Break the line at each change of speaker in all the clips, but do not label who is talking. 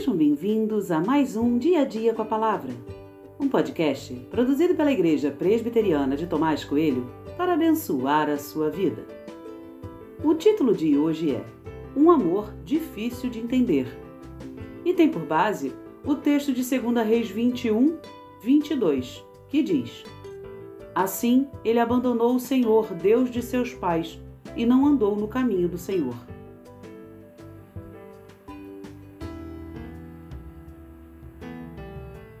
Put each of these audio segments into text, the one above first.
Sejam bem-vindos a mais um Dia a Dia com a Palavra, um podcast produzido pela Igreja Presbiteriana de Tomás Coelho para abençoar a sua vida. O título de hoje é Um Amor Difícil de Entender e tem por base o texto de 2 Reis 21, 22, que diz: Assim ele abandonou o Senhor, Deus de seus pais, e não andou no caminho do Senhor.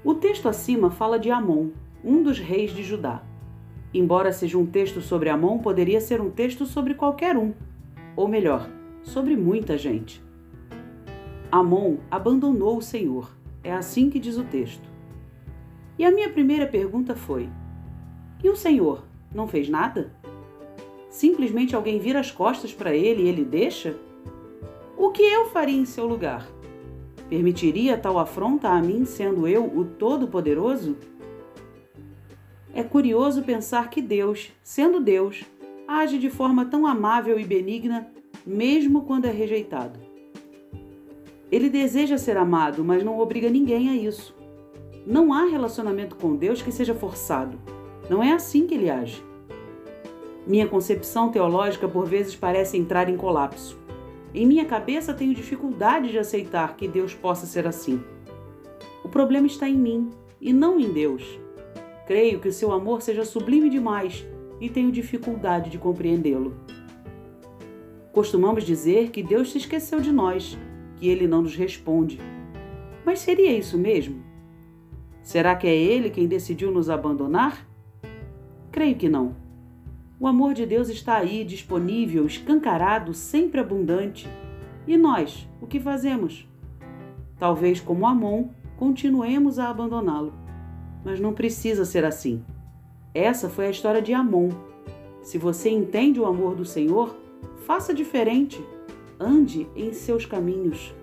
O texto acima fala de Amon, um dos reis de Judá. Embora seja um texto sobre Amon, poderia ser um texto sobre qualquer um, ou melhor, sobre muita gente. Amon abandonou o Senhor, é assim que diz o texto. E a minha primeira pergunta foi: e o Senhor não fez nada? Simplesmente alguém vira as costas para ele e ele deixa? O que eu faria em seu lugar? Permitiria tal afronta a mim, sendo eu o Todo-Poderoso? É curioso pensar que Deus, sendo Deus, age de forma tão amável e benigna, mesmo quando é rejeitado. Ele deseja ser amado, mas não obriga ninguém a isso. Não há relacionamento com Deus que seja forçado. Não é assim que ele age. Minha concepção teológica por vezes parece entrar em colapso. Em minha cabeça tenho dificuldade de aceitar que Deus possa ser assim. O problema está em mim e não em Deus. Creio que o seu amor seja sublime demais e tenho dificuldade de compreendê-lo. Costumamos dizer que Deus se esqueceu de nós, que ele não nos responde. Mas seria isso mesmo? Será que é ele quem decidiu nos abandonar? Creio que não. O amor de Deus está aí, disponível, escancarado, sempre abundante. E nós, o que fazemos? Talvez, como Amon, continuemos a abandoná-lo. Mas não precisa ser assim. Essa foi a história de Amon. Se você entende o amor do Senhor, faça diferente. Ande em seus caminhos.